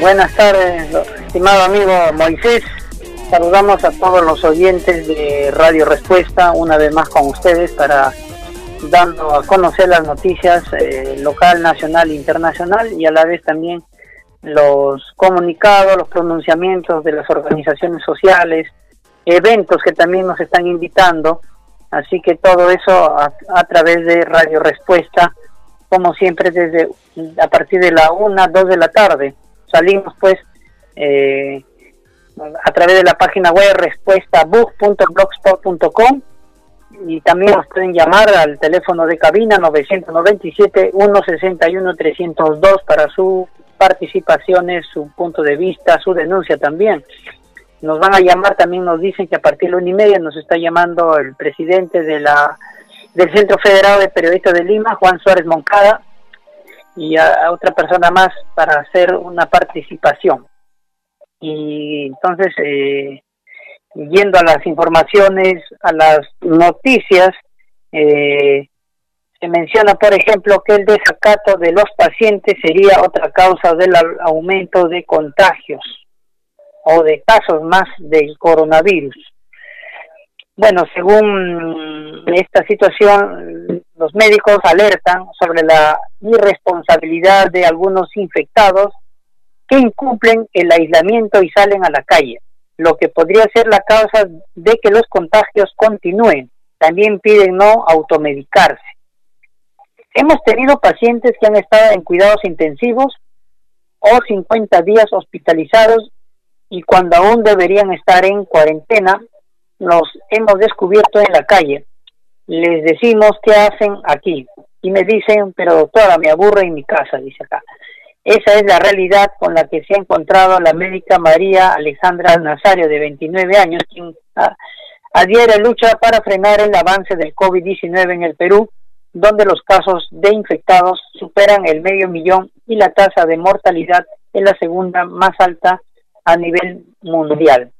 Buenas tardes, estimado amigo Moisés. Saludamos a todos los oyentes de Radio Respuesta, una vez más con ustedes para dando a conocer las noticias eh, local, nacional e internacional y a la vez también los comunicados, los pronunciamientos de las organizaciones sociales, eventos que también nos están invitando. Así que todo eso a, través de Radio Respuesta, como siempre desde a partir de la 1, 2 de la tarde. Salimos pues eh, a través de la página web respuestabook.blogspot.com y también nos pueden llamar al teléfono de cabina 997 161 302 para su participaciones, su punto de vista, su denuncia también. Nos van a llamar, también nos dicen que a partir de una y media nos está llamando el presidente de la del Centro Federado de Periodistas de Lima, Juan Suárez Moncada, y a, otra persona más para hacer una participación. Y entonces, eh, yendo a las informaciones, a las noticias, eh, se menciona, por ejemplo, que el desacato de los pacientes sería otra causa del aumento de contagios o de casos más del coronavirus. Bueno, según esta situación, los médicos alertan sobre la irresponsabilidad de algunos infectados que incumplen el aislamiento y salen a la calle, lo que podría ser la causa de que los contagios continúen. También piden no automedicarse. Hemos tenido pacientes que han estado en cuidados intensivos o 50 días hospitalizados y cuando aún deberían estar en cuarentena, los hemos descubierto en la calle. Les decimos qué hacen aquí y me dicen, pero doctora, me aburre en mi casa, dice acá. Esa es la realidad con la que se ha encontrado la médica María Alejandra Nazario, de 29 años, quien adhiere lucha para frenar el avance del COVID-19 en el Perú donde los casos de infectados superan el medio millón y la tasa de mortalidad es la segunda más alta a nivel mundial.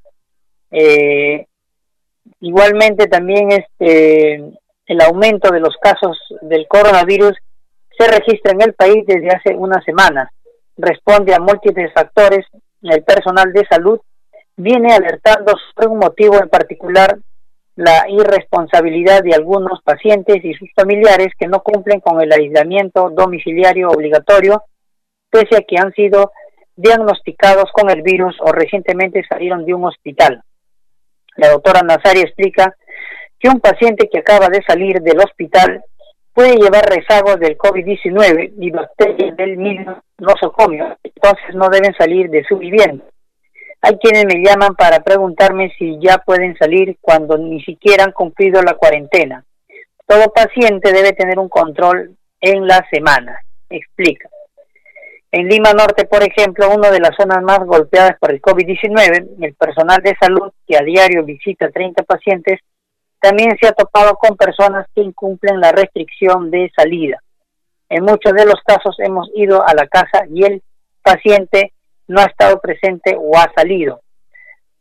Eh, igualmente también este el aumento de los casos del coronavirus se registra en el país desde hace unas semanas. Responde a múltiples factores. El personal de salud viene alertando sobre un motivo en particular la irresponsabilidad de algunos pacientes y sus familiares que no cumplen con el aislamiento domiciliario obligatorio, pese a que han sido diagnosticados con el virus o recientemente salieron de un hospital. La doctora Nazari explica que un paciente que acaba de salir del hospital puede llevar rezagos del COVID-19 y bacterias del mismo nosocomio, entonces no deben salir de su vivienda. Hay quienes me llaman para preguntarme si ya pueden salir cuando ni siquiera han cumplido la cuarentena. Todo paciente debe tener un control en la semana, explica. En Lima Norte, por ejemplo, una de las zonas más golpeadas por el COVID-19, el personal de salud que a diario visita 30 pacientes, también se ha topado con personas que incumplen la restricción de salida. En muchos de los casos hemos ido a la casa y el paciente no ha estado presente o ha salido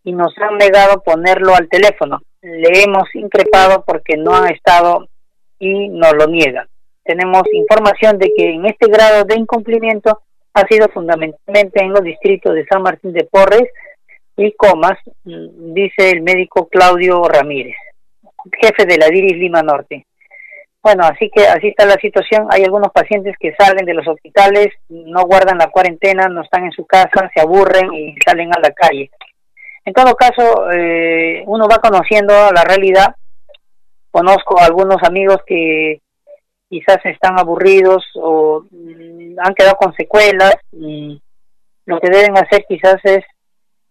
y nos han negado ponerlo al teléfono. Le hemos increpado porque no ha estado y nos lo niega. Tenemos información de que en este grado de incumplimiento ha sido fundamentalmente en los distritos de San Martín de Porres y Comas, dice el médico Claudio Ramírez, jefe de la DIRIS Lima Norte. Bueno, así que así está la situación. Hay algunos pacientes que salen de los hospitales, no guardan la cuarentena, no están en su casa, se aburren y salen a la calle. En todo caso, eh, uno va conociendo la realidad. Conozco a algunos amigos que quizás están aburridos o mm, han quedado con secuelas y lo que deben hacer quizás es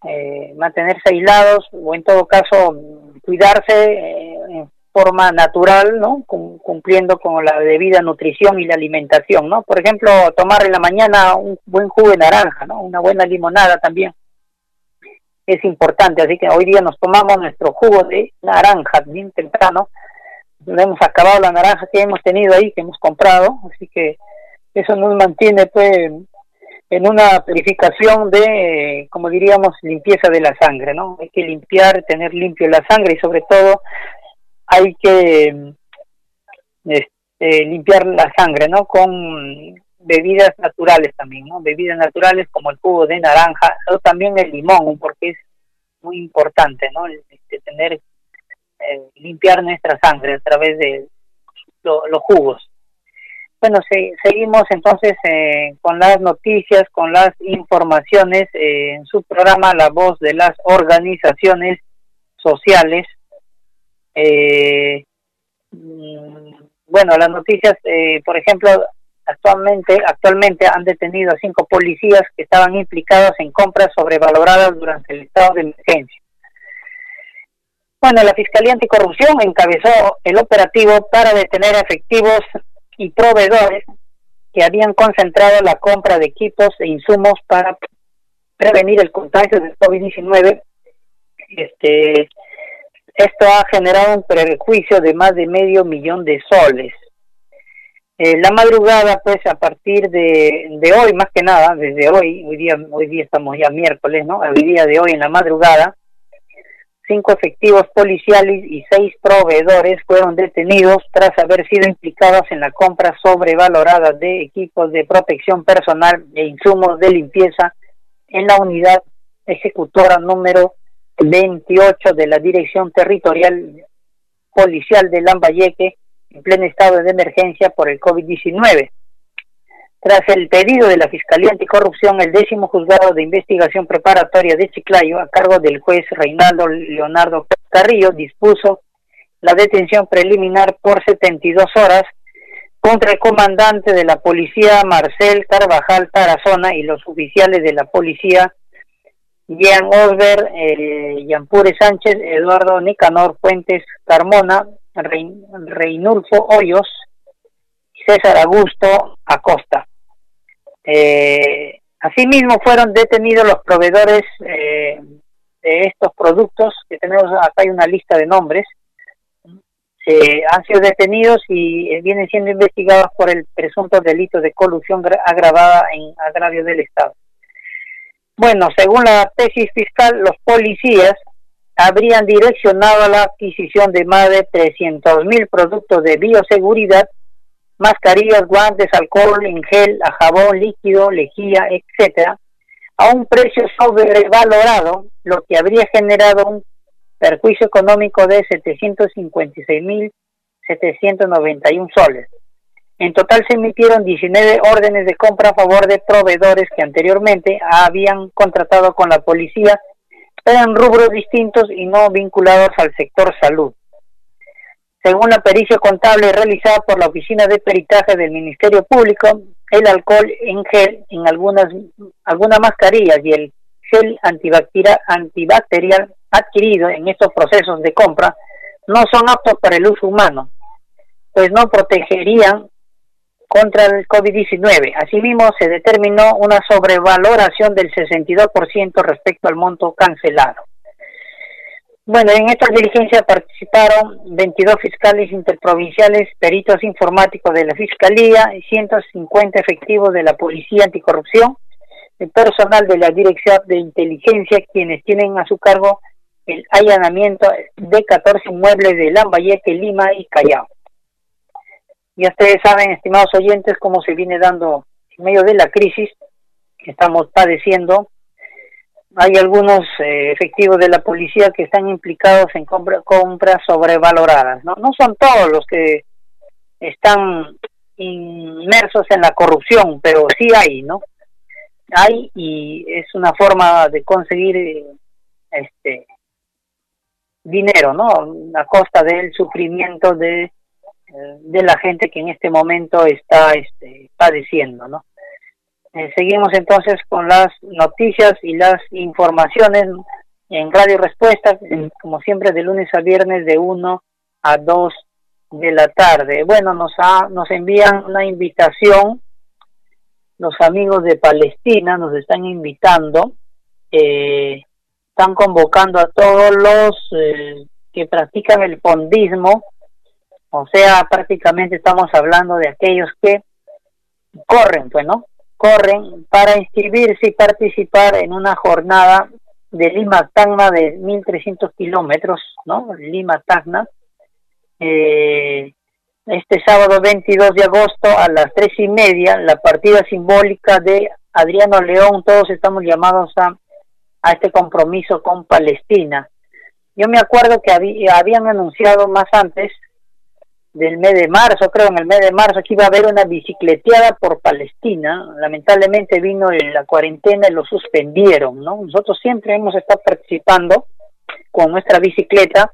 eh, mantenerse aislados o en todo caso cuidarse eh, forma natural, ¿no? Cumpliendo con la debida nutrición y la alimentación, ¿no? Por ejemplo, tomar en la mañana un buen jugo de naranja, ¿no? Una buena limonada también es importante, así que hoy día nos tomamos nuestro jugo de naranja bien temprano, hemos acabado la naranja que hemos tenido ahí, que hemos comprado, así que eso nos mantiene pues en una purificación de, como diríamos, limpieza de la sangre, ¿no? Hay que limpiar, tener limpio la sangre y sobre todo hay que este, limpiar la sangre, ¿no? Con bebidas naturales también, ¿no? Bebidas naturales como el jugo de naranja o también el limón, porque es muy importante, ¿no? Este, tener, eh, limpiar nuestra sangre a través de los jugos. Bueno, seguimos entonces eh, con las noticias, con las informaciones eh, en su programa La Voz de las Organizaciones Sociales. Mm, bueno, las noticias, por ejemplo, Actualmente, actualmente han detenido a cinco policías que estaban implicados en compras sobrevaloradas durante el estado de emergencia. Bueno, la Fiscalía Anticorrupción encabezó el operativo para detener efectivos y proveedores que habían concentrado la compra de equipos e insumos para prevenir el contagio del COVID-19. Este, esto ha generado un prejuicio de más de medio millón de soles. Eh, la madrugada, pues a partir de, de, hoy, más que nada, desde hoy, hoy día, hoy día estamos ya miércoles, ¿no? El día de hoy en la madrugada, cinco efectivos policiales y seis proveedores fueron detenidos tras haber sido implicados en la compra sobrevalorada de equipos de protección personal e insumos de limpieza en la unidad ejecutora número 28 de la Dirección Territorial Policial de Lambayeque en pleno estado de emergencia por el COVID-19. Tras el pedido de la Fiscalía Anticorrupción, el décimo juzgado de investigación preparatoria de Chiclayo, a cargo del juez Reinaldo Leonardo Carrillo, dispuso la detención preliminar por 72 horas contra el comandante de la policía Marcel Carvajal Tarazona y los oficiales de la policía Jean Osber, eh, Sánchez, Eduardo Nicanor Fuentes Carmona, Reinulfo Hoyos César Augusto Acosta. Eh, asimismo fueron detenidos los proveedores eh, de estos productos, que tenemos acá una lista de nombres, eh, han sido detenidos y vienen siendo investigados por el presunto delito de colusión agravada en agravio del Estado. Bueno, según la tesis fiscal, los policías habrían direccionado la adquisición de más de 300 mil productos de bioseguridad, mascarillas, guantes, alcohol en gel, jabón líquido, lejía, etcétera, a un precio sobrevalorado, lo que habría generado un perjuicio económico de 756 mil 791 soles. En total se emitieron 19 órdenes de compra a favor de proveedores que anteriormente habían contratado con la policía eran rubros distintos y no vinculados al sector salud. Según la pericia contable realizada por la Oficina de Peritaje del Ministerio Público, el alcohol en gel en algunas, algunas mascarillas y el gel antibacterial, adquirido en estos procesos de compra no son aptos para el uso humano, pues no protegerían contra el COVID-19. Asimismo, se determinó una sobrevaloración del 62% respecto al monto cancelado. Bueno, en esta diligencia participaron 22 fiscales interprovinciales, peritos informáticos de la Fiscalía y 150 efectivos de la Policía Anticorrupción, el personal de la Dirección de Inteligencia, quienes tienen a su cargo el allanamiento de 14 inmuebles de Lambayeque, Lima y Callao. Ya ustedes saben, estimados oyentes, cómo se viene dando en medio de la crisis que estamos padeciendo. Hay algunos eh, efectivos de la policía que están implicados en compras sobrevaloradas. ¿no? no son todos los que están inmersos en la corrupción, pero sí hay, ¿no? Hay y es una forma de conseguir este dinero, ¿no? A costa del sufrimiento de de la gente que en este momento está este, padeciendo, ¿no? Eh, seguimos entonces con las noticias y las informaciones en Radio Respuesta, como siempre de lunes a viernes de 1 a 2 de la tarde. Bueno, nos, nos envían una invitación, los amigos de Palestina nos están invitando, eh, están convocando a todos los eh, que practican el fondismo o sea, prácticamente estamos hablando de aquellos que corren, pues, ¿no? Corren para inscribirse y participar en una jornada de Lima-Tacna de 1.300 kilómetros, ¿no? Lima-Tacna, eh, este sábado 22 de agosto a las tres y media, la partida simbólica de Adriano León, todos estamos llamados a, a este compromiso con Palestina. Yo me acuerdo que habían anunciado más antes del mes de marzo, creo en el mes de marzo, que iba a haber una bicicleteada por Palestina. Lamentablemente vino la cuarentena y lo suspendieron, ¿no? Nosotros siempre hemos estado participando con nuestra bicicleta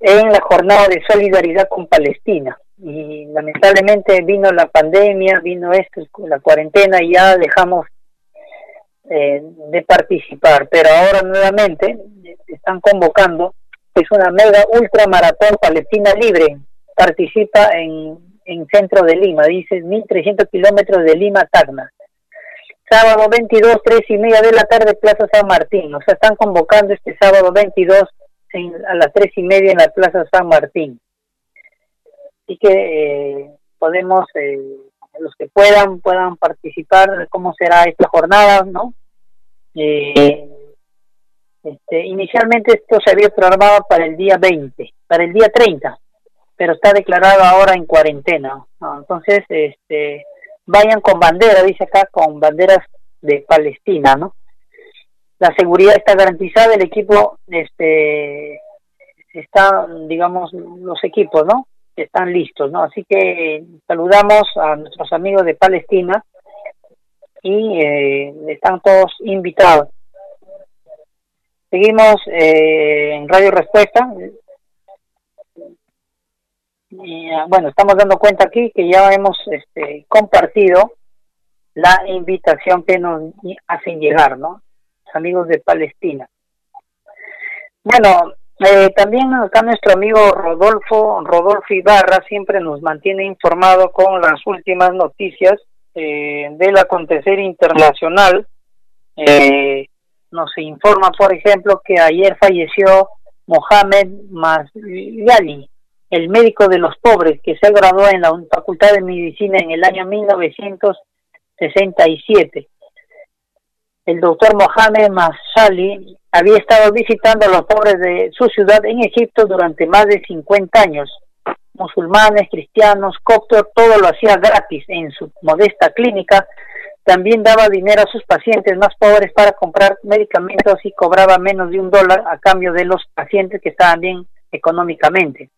en la jornada de solidaridad con Palestina. Y lamentablemente vino la pandemia, vino esto, la cuarentena y ya dejamos eh, de participar. Pero ahora nuevamente están convocando, es una mega ultra maratón Palestina libre. Participa en, en centro de Lima, dice 1300 kilómetros de Lima, Tacna sábado 22, tres y media de la tarde, Plaza San Martín. O sea, están convocando este sábado 22 a las tres y media en la Plaza San Martín. Así que eh, podemos, eh, los que puedan, puedan participar de cómo será esta jornada, ¿no? Eh, este, inicialmente esto se había programado para el día 20, para el día 30, pero está declarado ahora en cuarentena. Entonces, este, vayan con bandera, dice acá, con banderas de Palestina, ¿no? La seguridad está garantizada, el equipo, este, está, digamos, los equipos, ¿no? Están listos, ¿no? Así que saludamos a nuestros amigos de Palestina y eh, están todos invitados. Seguimos eh, en Radio Respuesta. Ah, bueno, estamos dando cuenta aquí que ya hemos este, compartido la invitación que nos hacen llegar, ¿no? Los amigos de Palestina. Bueno, eh, también acá nuestro amigo Rodolfo, Rodolfo Ibarra siempre nos mantiene informado con las últimas noticias eh, del acontecer internacional. Eh, nos informa, por ejemplo, que ayer falleció Mohamed Masyali, el médico de los pobres, que se graduó en la Facultad de Medicina en el año 1967. El doctor Mohamed Masali había estado visitando a los pobres de su ciudad en Egipto durante más de 50 años. Musulmanes, cristianos, coptos, todo lo hacía gratis en su modesta clínica. También daba dinero a sus pacientes más pobres para comprar medicamentos y cobraba menos de un dólar a cambio de los pacientes que estaban bien económicamente.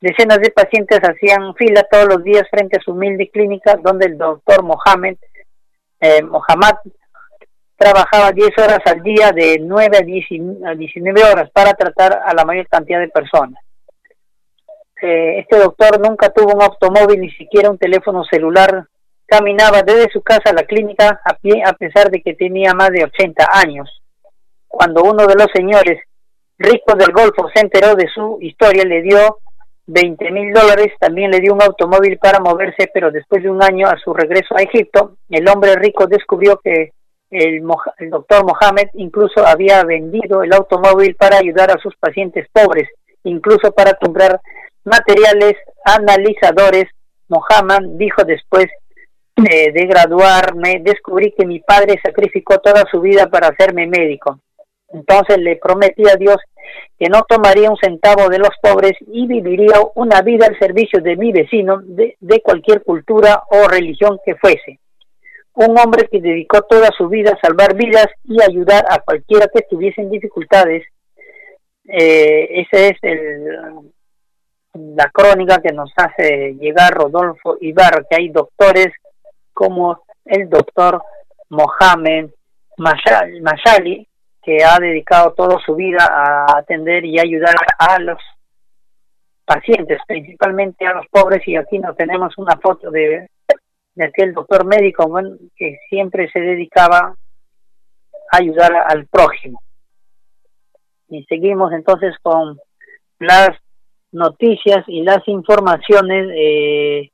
Decenas de pacientes hacían fila todos los días frente a su humilde clínica donde el doctor Mohamed, eh, trabajaba 10 horas al día de 9 a 19 horas para tratar a la mayor cantidad de personas. Eh, este doctor nunca tuvo un automóvil, ni siquiera un teléfono celular. Caminaba desde su casa a la clínica a pie a pesar de que tenía más de 80 años. Cuando uno de los señores ricos del Golfo se enteró de su historia, le dio 20 mil dólares, también le dio un automóvil para moverse, pero después de un año a su regreso a Egipto, el hombre rico descubrió que el, el doctor Mohamed incluso había vendido el automóvil para ayudar a sus pacientes pobres, incluso para comprar materiales analizadores. Mohamed dijo después de, de graduarme, descubrí que mi padre sacrificó toda su vida para hacerme médico. Entonces le prometí a Dios que no tomaría un centavo de los pobres y viviría una vida al servicio de mi vecino, de, cualquier cultura o religión que fuese. Un hombre que dedicó toda su vida a salvar vidas y ayudar a cualquiera que estuviese en dificultades. Eh, esa es el, la crónica que nos hace llegar Rodolfo Ibarra, que hay doctores como el doctor Mohamed Mashali, que ha dedicado toda su vida a atender y ayudar a los pacientes, principalmente a los pobres, y aquí nos tenemos una foto de, de aquel doctor médico que siempre se dedicaba a ayudar al prójimo. Y seguimos entonces con las noticias y las informaciones eh,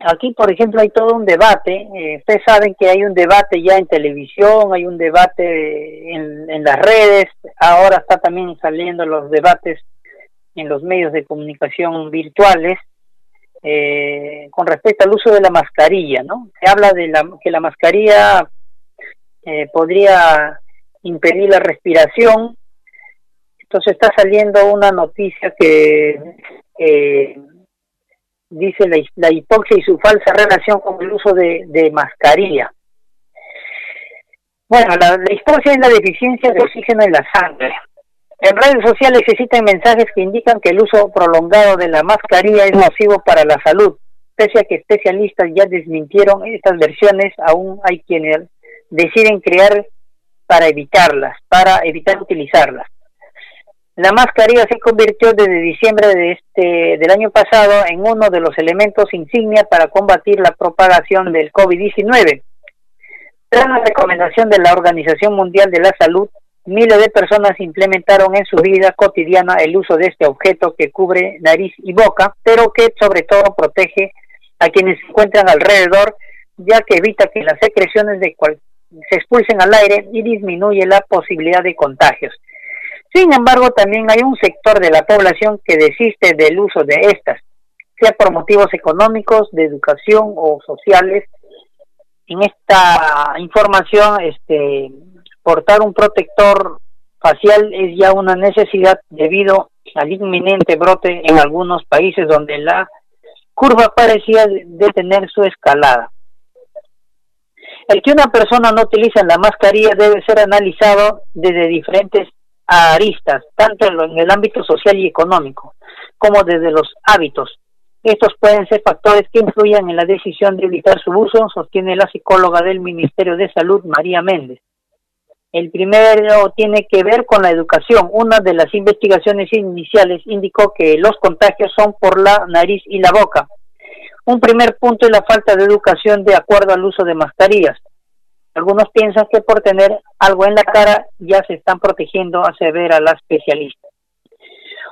aquí, por ejemplo, hay todo un debate. Eh, ustedes saben que hay un debate ya en televisión, hay un debate en, las redes, ahora está también saliendo los debates en los medios de comunicación virtuales eh, con respecto al uso de la mascarilla, ¿no? Se habla de la, que la mascarilla eh, podría impedir la respiración, Entonces está saliendo una noticia que dice la, hipoxia y su falsa relación con el uso de, mascarilla. Bueno, la, la hipoxia es la deficiencia de oxígeno en la sangre. En redes sociales existen mensajes que indican que el uso prolongado de la mascarilla es nocivo para la salud. Pese a que especialistas ya desmintieron estas versiones, aún hay quienes deciden crear para evitarlas, para evitar utilizarlas. La mascarilla se convirtió desde diciembre de este, del año pasado en uno de los elementos insignia para combatir la propagación del COVID-19. Tras la recomendación de la Organización Mundial de la Salud, miles de personas implementaron en su vida cotidiana el uso de este objeto que cubre nariz y boca, pero que sobre todo protege a quienes se encuentran alrededor, ya que evita que las secreciones se expulsen al aire y disminuye la posibilidad de contagios. Sin embargo, también hay un sector de la población que desiste del uso de estas, sea por motivos económicos, de educación o sociales. En esta información, este, portar un protector facial es ya una necesidad debido al inminente brote en algunos países donde la curva parecía detener su escalada. El que una persona no utiliza la mascarilla debe ser analizado desde diferentes aristas, tanto en el ámbito social y económico, como desde los hábitos. Estos pueden ser factores que influyan en la decisión de evitar su uso, sostiene la psicóloga del Ministerio de Salud, María Méndez. El primero tiene que ver con la educación. Una de las investigaciones iniciales indicó que los contagios son por la nariz y la boca. Un primer punto es la falta de educación de acuerdo al uso de mascarillas. Algunos piensan que por tener algo en la cara ya se están protegiendo, a la especialista.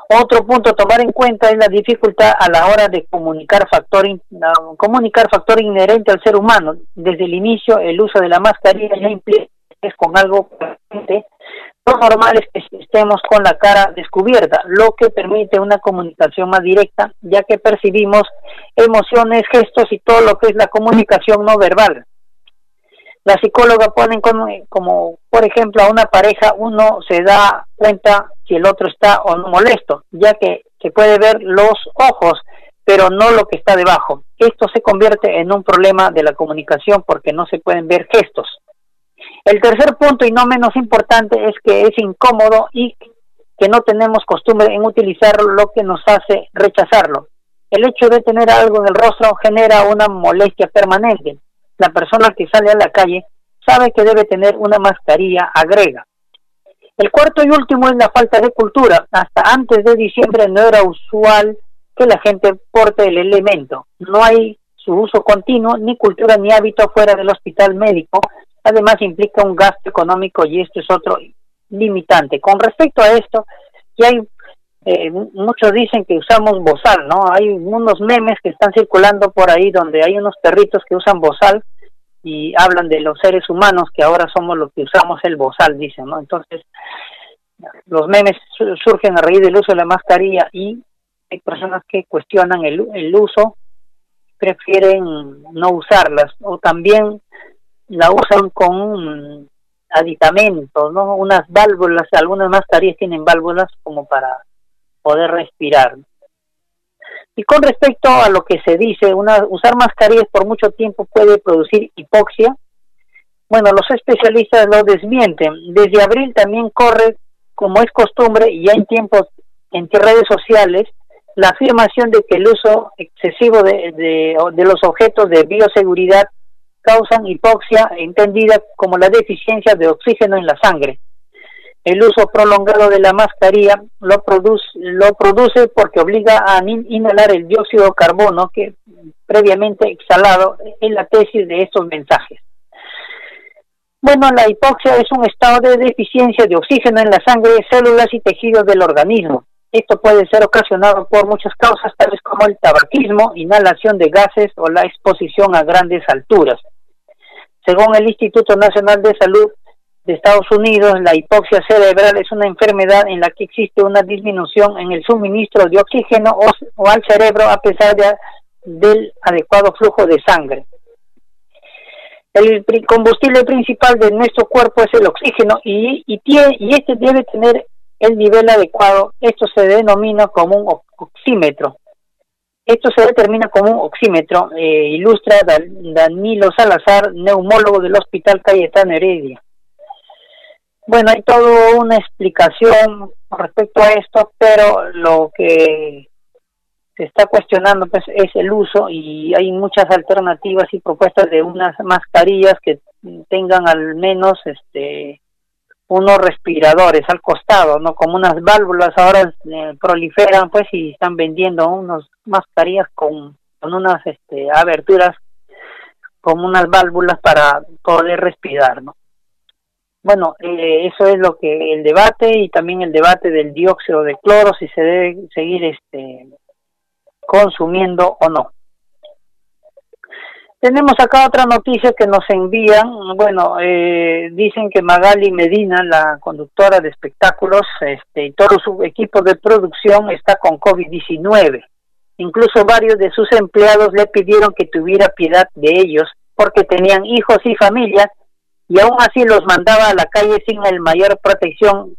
Otro punto a tomar en cuenta es la dificultad a la hora de comunicar factor, comunicar factor inherente al ser humano. Desde el inicio, el uso de la mascarilla ya implica es con algo presente. Lo normal es que estemos con la cara descubierta, lo que permite una comunicación más directa, ya que percibimos emociones, gestos y todo lo que es la comunicación no verbal. La psicóloga pone como, por ejemplo, a una pareja uno se da cuenta si el otro está o no molesto, ya que se puede ver los ojos, pero no lo que está debajo. Esto se convierte en un problema de la comunicación porque no se pueden ver gestos. El tercer punto y no menos importante es que es incómodo y que no tenemos costumbre en utilizar lo que nos hace rechazarlo. El hecho de tener algo en el rostro genera una molestia permanente la persona que sale a la calle sabe que debe tener una mascarilla, agrega. El cuarto y último es la falta de cultura. Hasta antes de diciembre no era usual que la gente porte el elemento. No hay su uso continuo, ni cultura ni hábito fuera del hospital médico. Además implica un gasto económico y esto es otro limitante. Con respecto a esto, ya hay eh, muchos dicen que usamos bozal, ¿no? Hay unos memes que están circulando por ahí donde hay unos perritos que usan bozal y hablan de los seres humanos que ahora somos los que usamos el bozal, dicen, ¿no? Entonces, los memes surgen a raíz del uso de la mascarilla y hay personas que cuestionan el, el uso, prefieren no usarlas o también la usan con aditamentos, ¿no? Unas válvulas, algunas mascarillas tienen válvulas como para poder respirar. Y con respecto a lo que se dice, una, usar mascarillas por mucho tiempo puede producir hipoxia. Bueno, los especialistas lo desmienten. Desde abril también corre, como es costumbre, y ya en tiempos en redes sociales, la afirmación de que el uso excesivo de, de los objetos de bioseguridad causan hipoxia, entendida como la deficiencia de oxígeno en la sangre. El uso prolongado de la mascarilla lo produce, porque obliga a inhalar el dióxido de carbono que previamente exhalado en la tesis de estos mensajes. Bueno, la hipoxia es un estado de deficiencia de oxígeno en la sangre, células y tejidos del organismo. Esto puede ser ocasionado por muchas causas, tales como el tabaquismo, inhalación de gases o la exposición a grandes alturas. Según el Instituto Nacional de Salud, de Estados Unidos, la hipoxia cerebral es una enfermedad en la que existe una disminución en el suministro de oxígeno o, al cerebro a pesar del adecuado flujo de sangre. El combustible principal de nuestro cuerpo es el oxígeno y, y, este debe tener el nivel adecuado, esto se denomina como un oxímetro. Esto se determina como un oxímetro, eh, ilustra Danilo Salazar, neumólogo del Hospital Cayetano Heredia. Bueno, hay toda una explicación respecto a esto, pero lo que se está cuestionando pues es el uso y hay muchas alternativas y propuestas de unas mascarillas que tengan al menos este unos respiradores al costado, ¿no? Como unas válvulas ahora eh, proliferan pues y están vendiendo unas mascarillas con, con unas este, aberturas como unas válvulas para poder respirar, ¿no? Bueno, eh, eso es lo que el debate y también el debate del dióxido de cloro si se debe seguir este consumiendo o no. Tenemos acá otra noticia que nos envían, bueno, eh, dicen que Magali Medina, la conductora de espectáculos, este, y todo su equipo de producción está con COVID-19. Incluso varios de sus empleados le pidieron que tuviera piedad de ellos porque tenían hijos y familia y aún así los mandaba a la calle sin el mayor protección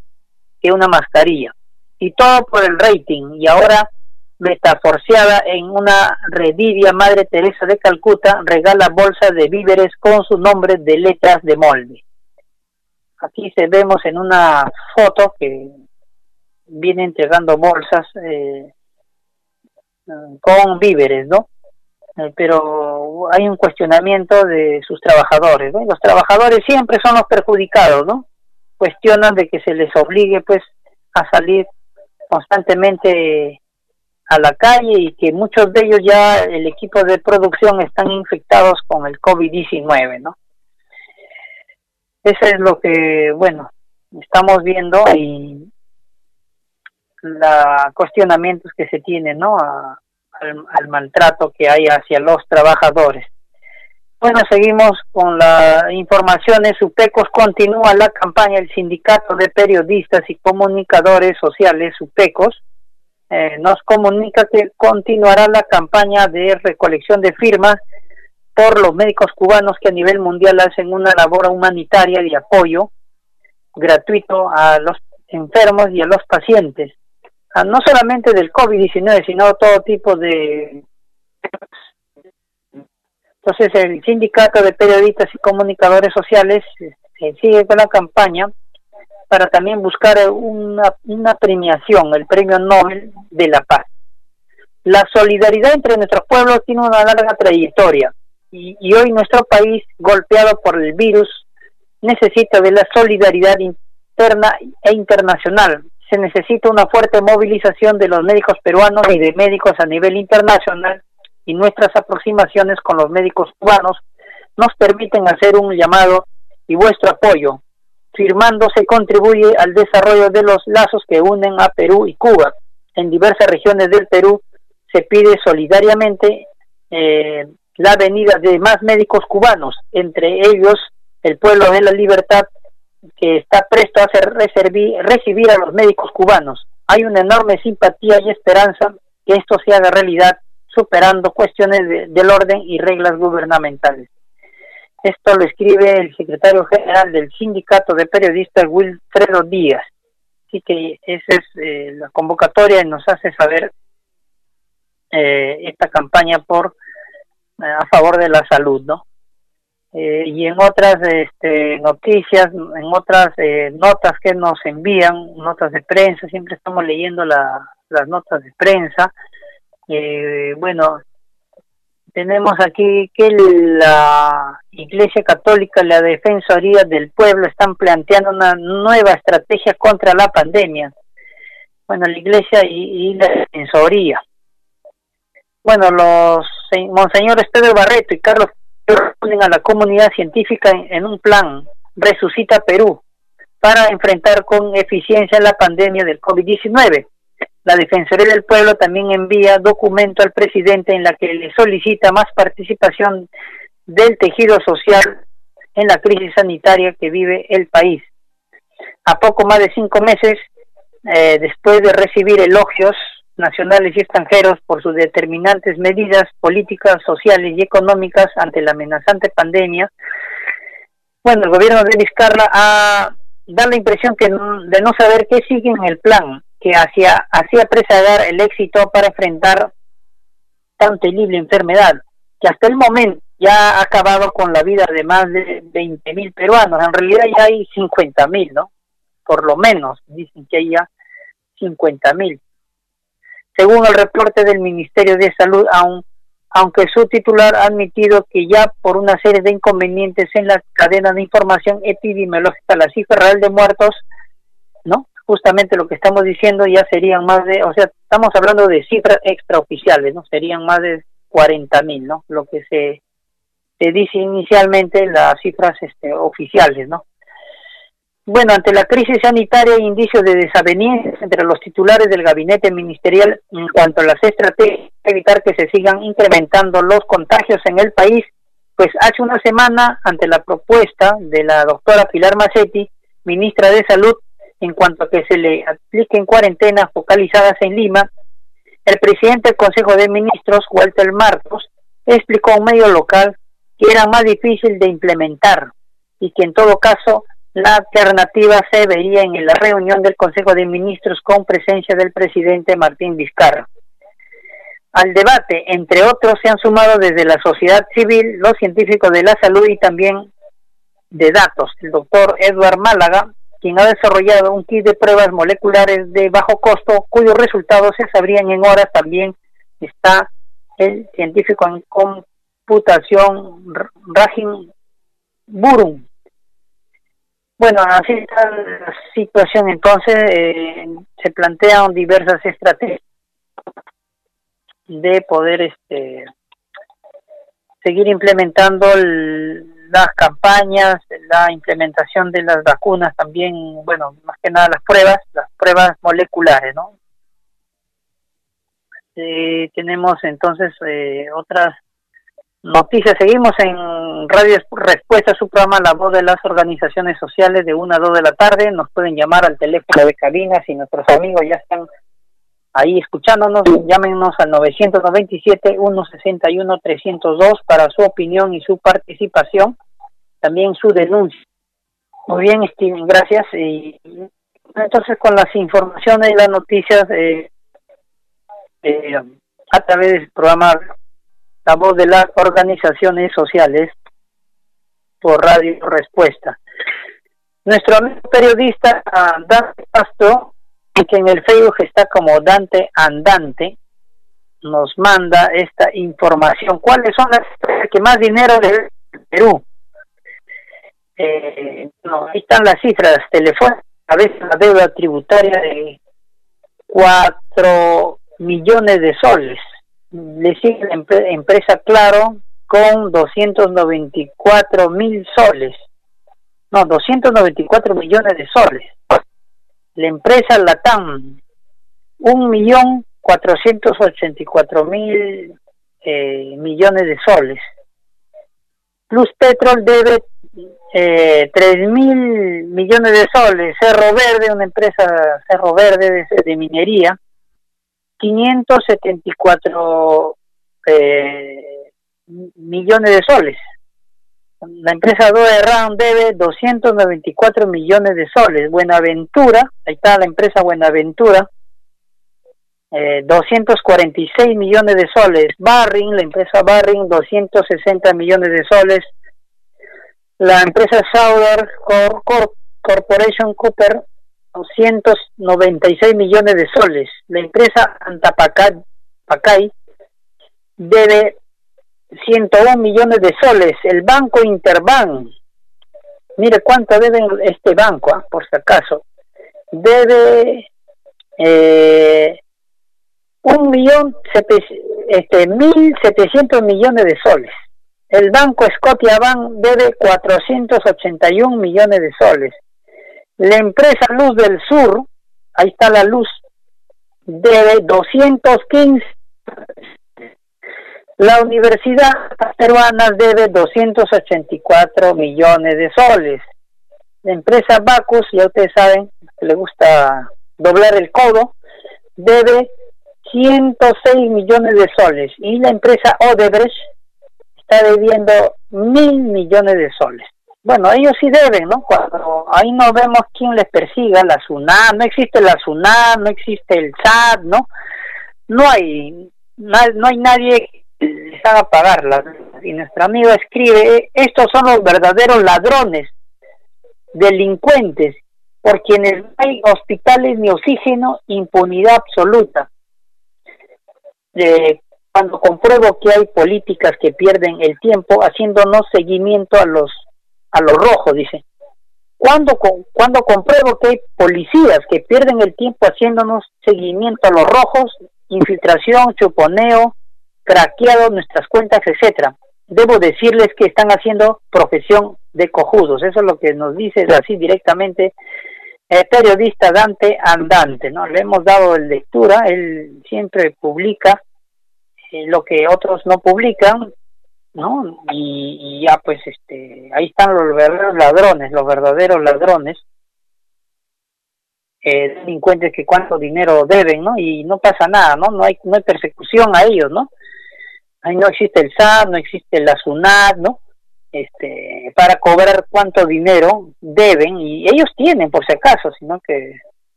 que una mascarilla. Y todo por el rating. Y ahora metaforciada en una redidia Madre Teresa de Calcuta regala bolsas de víveres con su nombre de letras de molde. Aquí se vemos en una foto que viene entregando bolsas eh, con víveres, ¿no? Eh, pero hay un cuestionamiento de sus trabajadores. Los trabajadores siempre son los perjudicados, ¿no? Cuestionan de que se les obligue, pues, a salir constantemente a la calle y que muchos de ellos ya el equipo de producción están infectados con el COVID-19, ¿no? Eso es lo que, bueno, estamos viendo y los cuestionamientos que se tienen, ¿no? Al, al, maltrato que hay hacia los trabajadores. Bueno, seguimos con las informaciones. UPECOS continúa la campaña del Sindicato de Periodistas y Comunicadores Sociales, UPECOS, eh, nos comunica que continuará la campaña de recolección de firmas por los médicos cubanos que a nivel mundial hacen una labor humanitaria de apoyo gratuito a los enfermos y a los pacientes, no solamente del COVID-19, sino todo tipo de... Entonces el sindicato de periodistas y comunicadores sociales eh, sigue con la campaña para también buscar una, una premiación, el Premio Nobel de la Paz. La solidaridad entre nuestros pueblos tiene una larga trayectoria y, y hoy nuestro país, golpeado por el virus, necesita de la solidaridad interna e internacional. Se necesita una fuerte movilización de los médicos peruanos y de médicos a nivel internacional y nuestras aproximaciones con los médicos cubanos nos permiten hacer un llamado y vuestro apoyo firmando se contribuye al desarrollo de los lazos que unen a Perú y Cuba. En diversas regiones del Perú se pide solidariamente eh, la venida de más médicos cubanos, entre ellos el pueblo de la libertad que está presto a hacer recibir a los médicos cubanos. Hay una enorme simpatía y esperanza que esto se haga realidad, superando cuestiones del orden y reglas gubernamentales. Esto lo escribe el secretario general del Sindicato de Periodistas, Wilfredo Díaz. Así que esa es eh, la convocatoria y nos hace saber eh, esta campaña por eh, a favor de la salud, ¿no? Y en otras este, noticias, en otras notas que nos envían, notas de prensa, siempre estamos leyendo la, las notas de prensa. bueno, tenemos aquí que la Iglesia Católica y la Defensoría del Pueblo están planteando una nueva estrategia contra la pandemia. Bueno, la Iglesia y, la Defensoría. Bueno, los monseñores Pedro Barreto y Carlos a la comunidad científica en un plan Resucita Perú para enfrentar con eficiencia la pandemia del COVID-19 la Defensoría del Pueblo también envía documento al presidente en la que le solicita más participación del tejido social en la crisis sanitaria que vive el país. A poco más de cinco meses eh, después de recibir elogios nacionales y extranjeros por sus determinantes medidas políticas, sociales y económicas ante la amenazante pandemia, bueno, el gobierno de Vizcarra ha da la impresión que de no saber qué sigue en el plan que hacía, hacía presagiar el éxito para enfrentar tan terrible enfermedad, que hasta el momento ya ha acabado con la vida de más de 20 mil peruanos. En realidad ya hay 50 mil, ¿no? Por lo menos, dicen que hay ya 50 mil. Según el reporte del Ministerio de Salud, aún aunque su titular ha admitido que ya por una serie de inconvenientes en la cadena de información epidemiológica, la cifra real de muertos, ¿no? Justamente lo que estamos diciendo ya serían más de, o sea, estamos hablando de cifras extraoficiales, ¿no? Serían más de 40 mil, ¿no? Lo que se, se dice inicialmente las cifras este, oficiales, ¿no? Bueno, ante la crisis sanitaria e indicios de desavenencias entre los titulares del gabinete ministerial en cuanto a las estrategias para evitar que se sigan incrementando los contagios en el país, pues hace una semana, ante la propuesta de la doctora Pilar Macetti, ministra de Salud, en cuanto a que se le apliquen cuarentenas focalizadas en Lima, el presidente del Consejo de Ministros, Walter Marcos, explicó a un medio local que era más difícil de implementar y que en todo caso la alternativa se vería en la reunión del Consejo de Ministros con presencia del presidente Martín Vizcarra. Al debate, entre otros, se han sumado desde la sociedad civil, los científicos de la salud y también de datos. El doctor Edward Málaga, quien ha desarrollado un kit de pruebas moleculares de bajo costo, cuyos resultados se sabrían en horas, también está el científico en computación Rajin Burum, bueno, así está la situación. Entonces, eh, se plantean diversas estrategias de poder este, seguir implementando las campañas, la implementación de las vacunas también, bueno, más que nada las pruebas, las pruebas moleculares, ¿no? Eh, tenemos entonces eh, otras Noticias, seguimos en Radio Respuesta, su programa La Voz de las Organizaciones Sociales de 1 a 2 de la tarde. Nos pueden llamar al teléfono de cabina si nuestros amigos ya están ahí escuchándonos. Llámenos al 997-161-302 para su opinión y su participación, también su denuncia. Muy bien, Steven, gracias. Y entonces, con las informaciones y las noticias eh, eh, a través del programa la voz de las organizaciones sociales por Radio Respuesta. Nuestro amigo periodista Dante Castro, que en el Facebook está como Dante Andante, nos manda esta información. ¿Cuáles son las que más dinero del Perú? Eh, no, ahí están las cifras telefónicas. A deuda tributaria de 4 millones de soles le sigue la empresa Claro con 294 mil soles, no, 294 millones de soles. La empresa Latam, un millón cuatro mil eh, millones de soles. Plus Petrol debe eh, tres mil millones de soles. Cerro Verde, una empresa Cerro Verde de minería, 574 eh, millones de soles. La empresa Doe Round debe 294 millones de soles. Buenaventura, ahí está la empresa Buenaventura, eh, 246 millones de soles. Barring, la empresa Barring, 260 millones de soles. La empresa Sauer Corporation Cooper, 296 millones de soles. La empresa Antapacay debe 101 millones de soles. El banco Interbank, mire cuánto debe este banco, ah, por si acaso, debe eh, un millón este mil setecientos millones de soles. El banco Scotiabank debe 481 millones de soles. La empresa Luz del Sur, ahí está la luz, debe 215. La Universidad Peruana debe 284 millones de soles. La empresa Bacus, ya ustedes saben, le gusta doblar el codo, debe 106 millones de soles. Y la empresa Odebrecht está debiendo mil millones de soles. Bueno, ellos sí deben, ¿no? Cuando ahí no vemos quién les persiga, la SUNAT, no existe la SUNAT, no existe el SAT, ¿no? No hay, no hay nadie que les haga pagarlas. Y nuestro amigo escribe, estos son los verdaderos ladrones, delincuentes, por quienes no hay hospitales ni oxígeno, impunidad absoluta. Cuando compruebo que hay políticas que pierden el tiempo haciéndonos seguimiento a los a los rojos, dice. Cuando, cuando compruebo que hay policías que pierden el tiempo haciéndonos seguimiento a los rojos, infiltración, chuponeo, craqueado nuestras cuentas, etcétera. Debo decirles que están haciendo profesión de cojudos. Eso es lo que nos dice así directamente el periodista Dante Andante. ¿no? Le hemos dado lectura, él siempre publica eh, lo que otros no publican ¿no? Y, ya pues este, ahí están los verdaderos ladrones, los verdaderos ladrones, eh, delincuentes que cuánto dinero deben, ¿no? Y no pasa nada, ¿no? No hay, no hay persecución a ellos, ¿no? Ahí no existe el SAT, no existe la SUNAT, ¿no? Este, para cobrar cuánto dinero deben, y ellos tienen por si acaso, sino que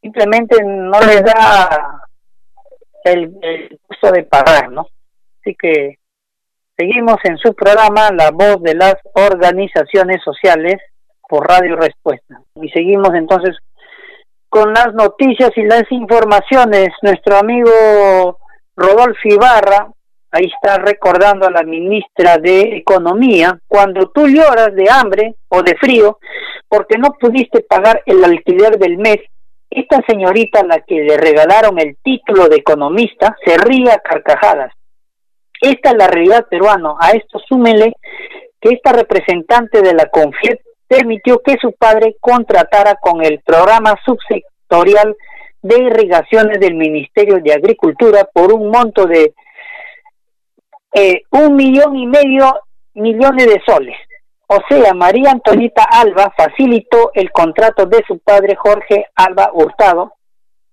simplemente no les da el, el gusto de pagar, ¿no? Así que Seguimos en su programa La Voz de las Organizaciones Sociales por Radio Respuesta. Y seguimos entonces con las noticias y las informaciones. Nuestro amigo Rodolfo Ibarra, ahí está recordando a la ministra de Economía, cuando tú lloras de hambre o de frío porque no pudiste pagar el alquiler del mes, esta señorita a la que le regalaron el título de economista se ría carcajadas esta es la realidad peruana. A esto súmele que esta representante de la CONFIEP permitió que su padre contratara con el programa subsectorial de irrigaciones del Ministerio de Agricultura por un monto de eh, un millón y medio millones de soles. O sea, María Antonita Alba facilitó el contrato de su padre Jorge Alba Hurtado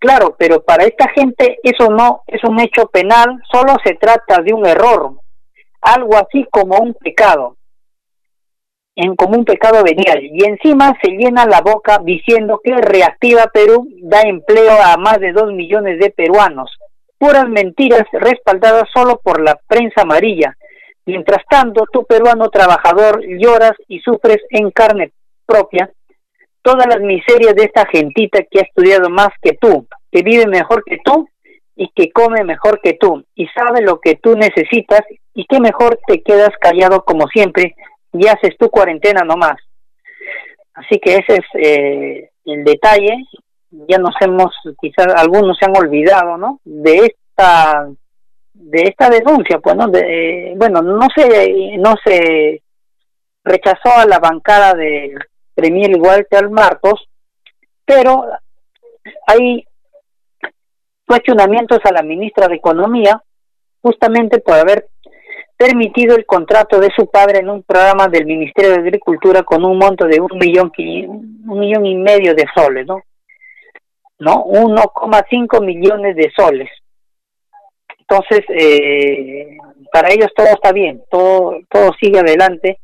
Claro, pero para esta gente eso no es un hecho penal, solo se trata de un error, algo así como un pecado, en como un pecado venial. Y encima se llena la boca diciendo que Reactiva Perú da empleo a más de dos millones de peruanos. Puras mentiras respaldadas solo por la prensa amarilla. Mientras tanto, tu peruano trabajador lloras y sufres en carne propia todas las miserias de esta gentita que ha estudiado más que tú, que vive mejor que tú y que come mejor que tú y sabe lo que tú necesitas y que mejor te quedas callado como siempre y haces tu cuarentena nomás. Así que ese es eh, el detalle. Ya nos hemos, quizás algunos se han olvidado, ¿no? De esta de esta denuncia, pues, ¿no? De, bueno, no se no se rechazó a la bancada de Premier Walter Martos, pero hay cuestionamientos a la ministra de Economía justamente por haber permitido el contrato de su padre en un programa del Ministerio de Agricultura con un monto de un millón, un millón y medio de soles, ¿no? ¿No? 1,5 millones de soles. Entonces, eh, para ellos todo está bien, todo, todo sigue adelante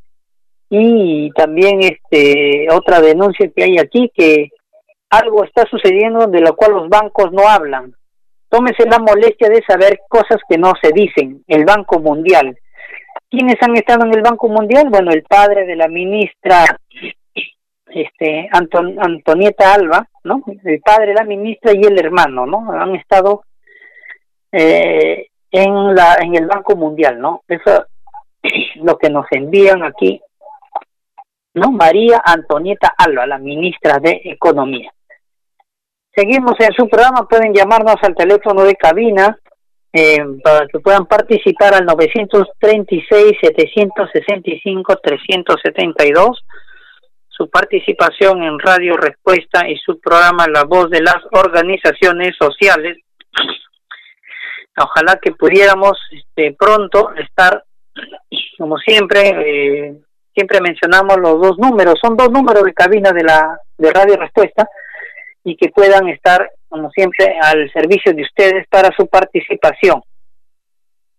y también este otra denuncia que hay aquí que algo está sucediendo de lo cual los bancos no hablan. Tómese la molestia de saber cosas que no se dicen. El Banco Mundial. ¿Quiénes han estado en el Banco Mundial? Bueno, el padre de la ministra este Antonieta Alba, ¿no? El padre la ministra y el hermano, ¿no? Han estado eh, en la en el Banco Mundial, ¿no? Eso lo que nos envían aquí ¿no? María Antonieta Alba, la ministra de Economía. Seguimos en su programa, pueden llamarnos al teléfono de cabina eh, para que puedan participar al 936-765-372. Su participación en Radio Respuesta y su programa La Voz de las Organizaciones Sociales. Ojalá que pudiéramos este, pronto estar, como siempre, eh, siempre mencionamos los dos números, son dos números de cabina de la de Radio Respuesta y que puedan estar como siempre al servicio de ustedes para su participación.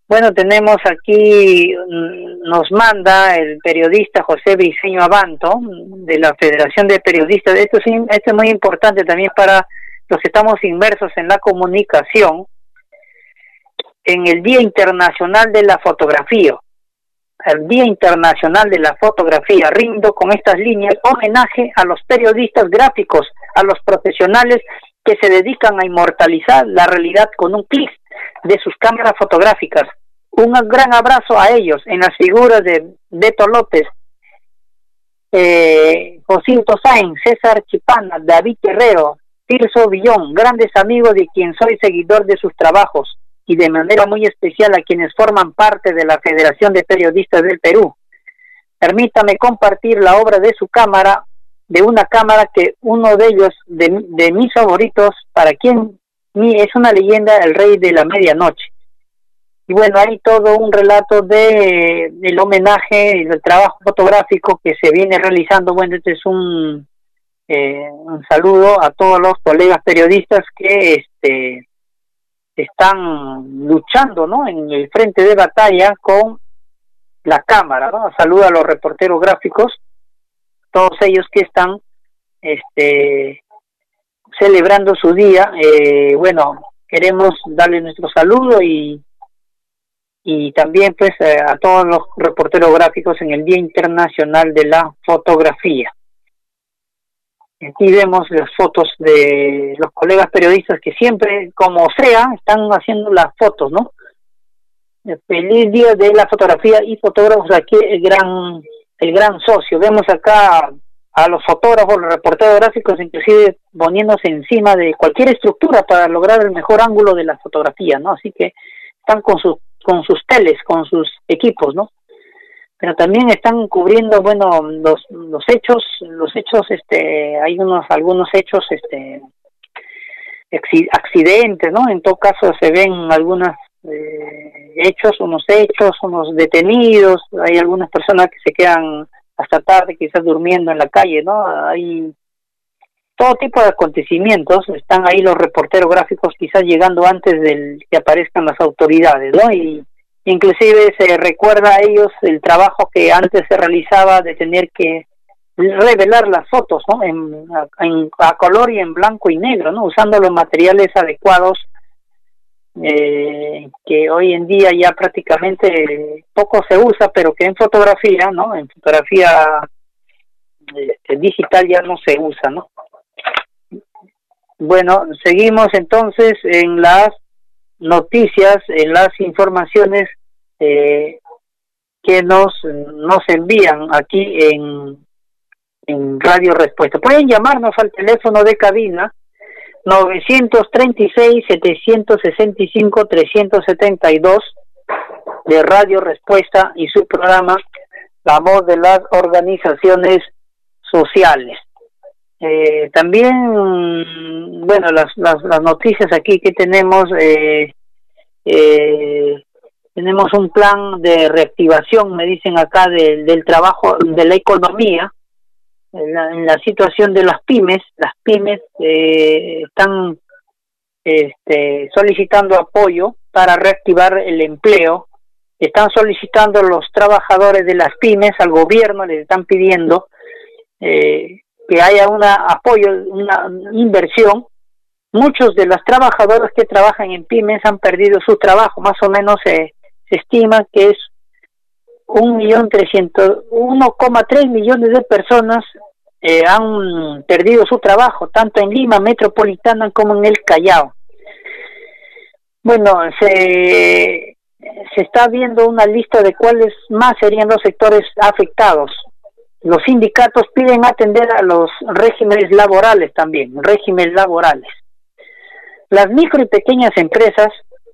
Bueno, tenemos aquí, mm, nos manda el periodista José Briceño Abanto de la Federación de Periodistas. Esto es, esto es muy importante también para los que estamos inmersos en la comunicación. En el Día Internacional de la Fotografía, el Día Internacional de la Fotografía, rindo con estas líneas homenaje a los periodistas gráficos, a los profesionales que se dedican a inmortalizar la realidad con un clic de sus cámaras fotográficas. Un gran abrazo a ellos en las figuras de Beto López, eh, Josinto Sainz, César Chipana, David Guerrero, Tirso Villón, grandes amigos de quien soy seguidor de sus trabajos y de manera muy especial a quienes forman parte de la Federación de Periodistas del Perú. Permítame compartir la obra de su cámara, de una cámara que uno de ellos, de, de mis favoritos, para quien es una leyenda, el rey de la medianoche. Y bueno, hay todo un relato de el homenaje y del trabajo fotográfico que se viene realizando. Bueno, este es un, eh, un saludo a todos los colegas periodistas que este están luchando ¿no? en el frente de batalla con la cámara. ¿no? Saludo a los reporteros gráficos, todos ellos que están este, celebrando su día. Eh, bueno, queremos darle nuestro saludo y, y también pues eh, a todos los reporteros gráficos en el Día Internacional de la Fotografía. Aquí vemos las fotos de los colegas periodistas que siempre, como sea, están haciendo las fotos, ¿no? feliz día de la fotografía y fotógrafos aquí el gran el gran socio. Vemos acá a los fotógrafos, los reporteros gráficos, inclusive poniéndose encima de cualquier estructura para lograr el mejor ángulo de la fotografía, ¿no? Así que están con sus con sus teles, con sus equipos, ¿no? Pero también están cubriendo, bueno, los los hechos, los hechos, este, hay unos algunos hechos, este, accidentes, ¿no? En todo caso se ven algunos eh, hechos, unos hechos, unos detenidos, hay algunas personas que se quedan hasta tarde, quizás durmiendo en la calle, ¿no? Hay todo tipo de acontecimientos, están ahí los reporteros gráficos quizás llegando antes de que aparezcan las autoridades, ¿no? Y inclusive se recuerda a ellos el trabajo que antes se realizaba de tener que revelar las fotos, ¿no? En, a color y en blanco y negro, ¿no? Usando los materiales adecuados eh, que hoy en día ya prácticamente poco se usa, pero que en fotografía, ¿no? En fotografía este, digital ya no se usa, ¿no? Bueno, seguimos entonces en las noticias, en las informaciones eh, que nos, nos envían aquí en, en Radio Respuesta. Pueden llamarnos al teléfono de cabina 936-765-372 de Radio Respuesta y su programa La Voz de las Organizaciones Sociales. Eh, también, bueno, las, las, noticias aquí que tenemos, eh, eh, tenemos un plan de reactivación, me dicen acá, del trabajo, de la economía, en la, situación de las pymes, las pymes eh, están este, solicitando apoyo para reactivar el empleo, están solicitando los trabajadores de las pymes al gobierno, les están pidiendo eh, que haya un apoyo, una inversión. Muchos de los trabajadores que trabajan en pymes han perdido su trabajo, más o menos se estima que es un millón trescientos, 1,3 millones de personas eh, han perdido su trabajo, tanto en Lima metropolitana como en el Callao. Bueno, se, se está viendo una lista de cuáles más serían los sectores afectados. Los sindicatos piden atender a los regímenes laborales también, regímenes laborales. Las micro y pequeñas empresas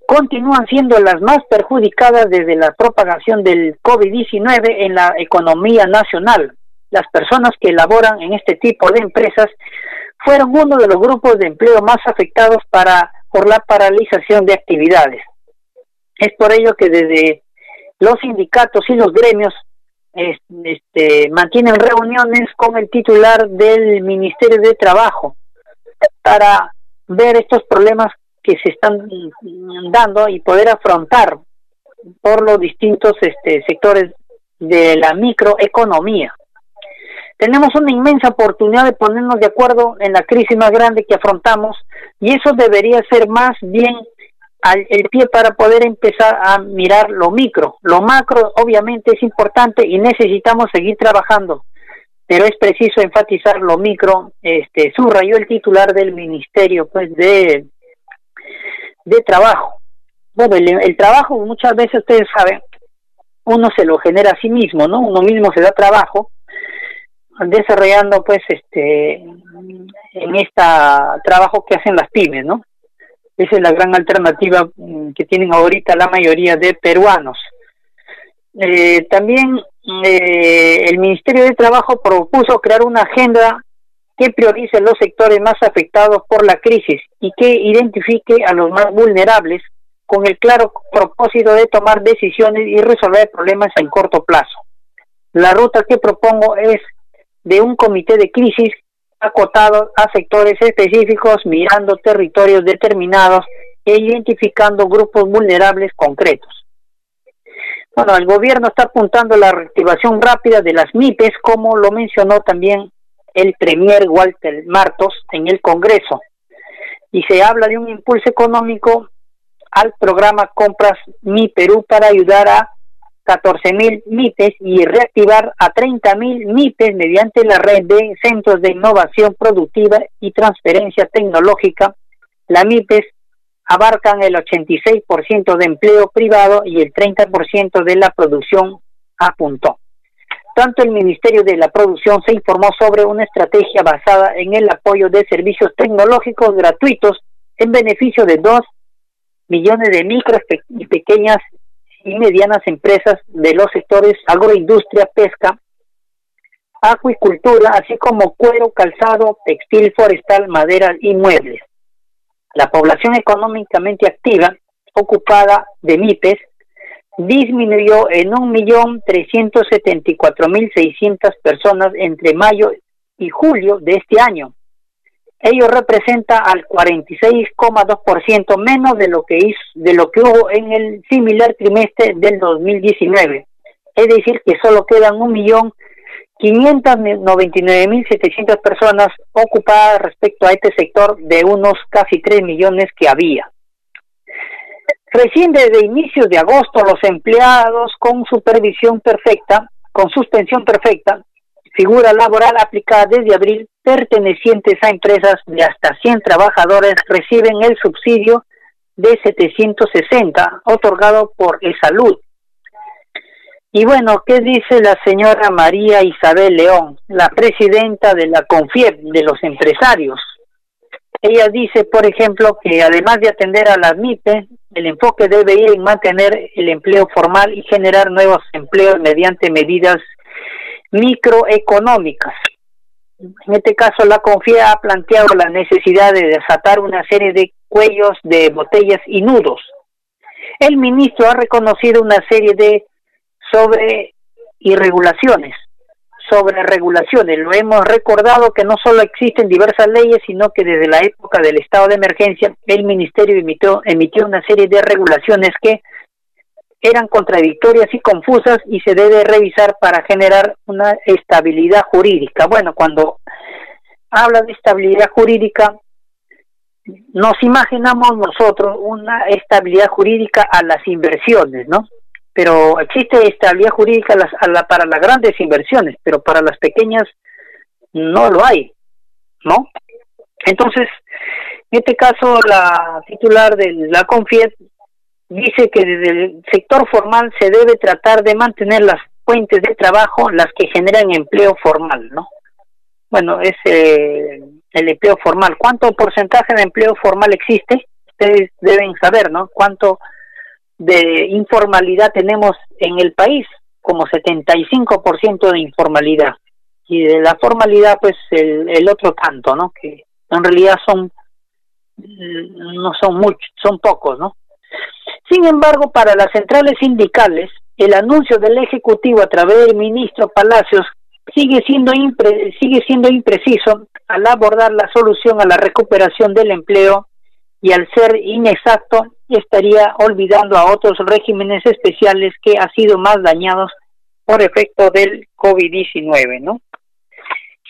continúan siendo las más perjudicadas desde la propagación del COVID-19 en la economía nacional. Las personas que elaboran en este tipo de empresas fueron uno de los grupos de empleo más afectados para, por la paralización de actividades. Es por ello que desde los sindicatos y los gremios este, mantienen reuniones con el titular del Ministerio de Trabajo para ver estos problemas que se están dando y poder afrontar por los distintos este, sectores de la microeconomía. Tenemos una inmensa oportunidad de ponernos de acuerdo en la crisis más grande que afrontamos y eso debería ser más bien el pie para poder empezar a mirar lo micro. Lo macro obviamente es importante y necesitamos seguir trabajando, pero es preciso enfatizar lo micro. Este subrayó el titular del Ministerio pues de de trabajo. Bueno, el, trabajo muchas veces ustedes saben, uno se lo genera a sí mismo, ¿no? Uno mismo se da trabajo desarrollando pues este en esta trabajo que hacen las pymes, ¿no? Esa es la gran alternativa mm, que tienen ahorita la mayoría de peruanos. Eh, también eh, el Ministerio de Trabajo propuso crear una agenda que priorice los sectores más afectados por la crisis y que identifique a los más vulnerables con el claro propósito de tomar decisiones y resolver problemas en corto plazo. La ruta que propongo es de un comité de crisis acotado a sectores específicos mirando territorios determinados e identificando grupos vulnerables concretos. Bueno, el gobierno está apuntando a la reactivación rápida de las MIPES, como lo mencionó también el premier Walter Martos en el Congreso. Y se habla de un impulso económico al programa Compras Mi Perú para ayudar a 14.000 MIPES y reactivar a 30.000 MIPES mediante la red de centros de innovación productiva y transferencia tecnológica. Las MIPES abarcan el 86% de empleo privado y el 30% de la producción, apuntó. Tanto el Ministerio de la Producción se informó sobre una estrategia basada en el apoyo de servicios tecnológicos gratuitos en beneficio de 2 millones de micro y pequeñas y medianas empresas de los sectores agroindustria, pesca, acuicultura, así como cuero, calzado, textil, forestal, madera y muebles. La población económicamente activa, ocupada de MIPES, disminuyó en 1.374.600 personas entre mayo y julio de este año, ello representa al 46,2% menos de lo que hizo, de lo que hubo en el similar trimestre del 2019. Es decir, que solo quedan un millón setecientas personas ocupadas respecto a este sector de unos casi 3 millones que había. Recién desde inicios de agosto los empleados con supervisión perfecta, con suspensión perfecta, figura laboral aplicada desde abril pertenecientes a empresas de hasta 100 trabajadores reciben el subsidio de 760 otorgado por el Salud. Y bueno, ¿qué dice la señora María Isabel León, la presidenta de la CONFIEP de los empresarios? Ella dice, por ejemplo, que además de atender a las MIPE, el enfoque debe ir en mantener el empleo formal y generar nuevos empleos mediante medidas microeconómicas. En este caso, la confía ha planteado la necesidad de desatar una serie de cuellos de botellas y nudos. El ministro ha reconocido una serie de sobre irregulaciones, sobre regulaciones. Lo hemos recordado que no solo existen diversas leyes, sino que desde la época del estado de emergencia el ministerio emitió, emitió una serie de regulaciones que eran contradictorias y confusas y se debe revisar para generar una estabilidad jurídica. Bueno, cuando habla de estabilidad jurídica, nos imaginamos nosotros una estabilidad jurídica a las inversiones, ¿no? Pero existe estabilidad jurídica para las grandes inversiones, pero para las pequeñas no lo hay, ¿no? Entonces, en este caso, la titular de la CONFIET dice que desde el sector formal se debe tratar de mantener las fuentes de trabajo las que generan empleo formal, ¿no? Bueno, es eh, el empleo formal. ¿Cuánto porcentaje de empleo formal existe? Ustedes deben saber, ¿no? ¿Cuánto de informalidad tenemos en el país? Como 75% de informalidad. Y de la formalidad, pues el, el otro tanto, ¿no? Que en realidad son no son muchos, son pocos, ¿no? Sin embargo, para las centrales sindicales, el anuncio del Ejecutivo a través del ministro Palacios sigue siendo, sigue siendo impreciso al abordar la solución a la recuperación del empleo y al ser inexacto estaría olvidando a otros regímenes especiales que han sido más dañados por efecto del COVID-19, ¿no?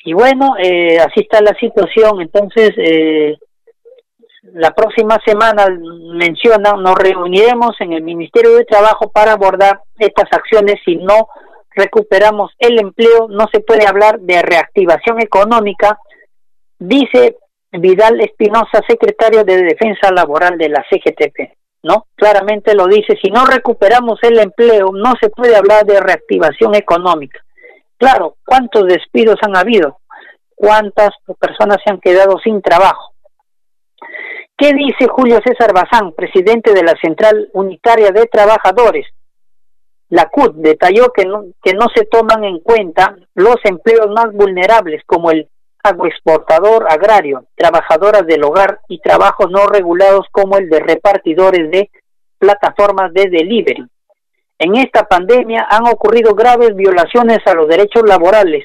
Y bueno, eh, así está la situación. Entonces, eh, la próxima semana menciona, nos reuniremos en el Ministerio de Trabajo para abordar estas acciones. Si no recuperamos el empleo, no se puede hablar de reactivación económica, dice Vidal Espinosa, secretario de Defensa Laboral de la CGTP. ¿no? Claramente lo dice, si no recuperamos el empleo, no se puede hablar de reactivación económica. Claro, ¿cuántos despidos han habido? ¿Cuántas personas se han quedado sin trabajo? ¿Qué dice Julio César Bazán, presidente de la Central Unitaria de Trabajadores? La CUT detalló que no, que no se toman en cuenta los empleos más vulnerables como el agroexportador agrario, trabajadoras del hogar y trabajos no regulados como el de repartidores de plataformas de delivery. En esta pandemia han ocurrido graves violaciones a los derechos laborales.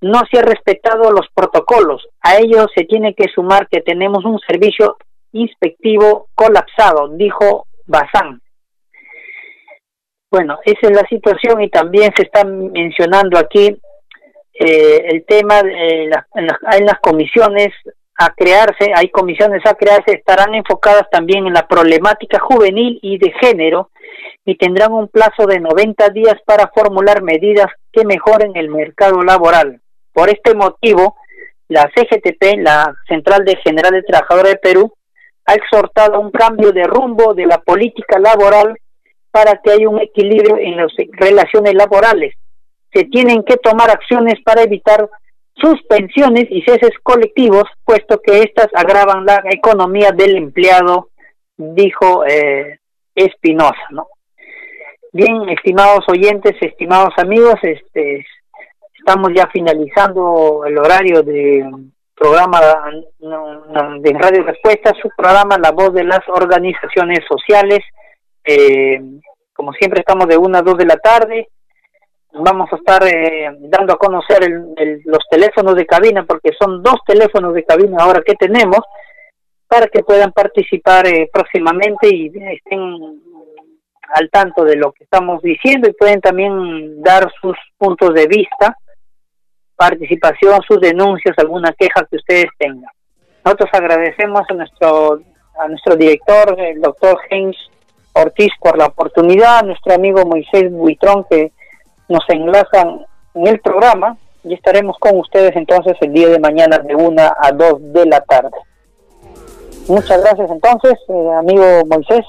No se ha respetado los protocolos. A ello se tiene que sumar que tenemos un servicio inspectivo colapsado, dijo Bazán. Bueno, esa es la situación y también se está mencionando aquí eh, el tema eh, en, las, comisiones a crearse, hay comisiones a crearse, estarán enfocadas también en la problemática juvenil y de género y tendrán un plazo de 90 días para formular medidas que mejoren el mercado laboral. Por este motivo, la CGTP, la Central de General de Trabajadores de Perú, ha exhortado un cambio de rumbo de la política laboral para que haya un equilibrio en las relaciones laborales se tienen que tomar acciones para evitar suspensiones y ceses colectivos, puesto que éstas agravan la economía del empleado, dijo eh, Espinosa, ¿no? Bien, estimados oyentes, estimados amigos, este, estamos ya finalizando el horario de programa de Radio Respuesta, su programa La Voz de las Organizaciones Sociales. Eh, como siempre estamos de una a dos de la tarde vamos a estar eh, dando a conocer los teléfonos de cabina, porque son dos teléfonos de cabina ahora que tenemos, para que puedan participar eh, próximamente y estén al tanto de lo que estamos diciendo y pueden también dar sus puntos de vista, participación, sus denuncias, alguna queja que ustedes tengan. Nosotros agradecemos a nuestro a nuestro director, el doctor James Ortiz, por la oportunidad, a nuestro amigo Moisés Buitrón, que nos enlazan en el programa y estaremos con ustedes entonces el día de mañana de 1 a 2 de la tarde. Muchas gracias entonces, eh, amigo Moisés.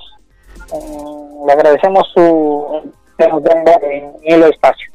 Eh, le agradecemos su que en el espacio.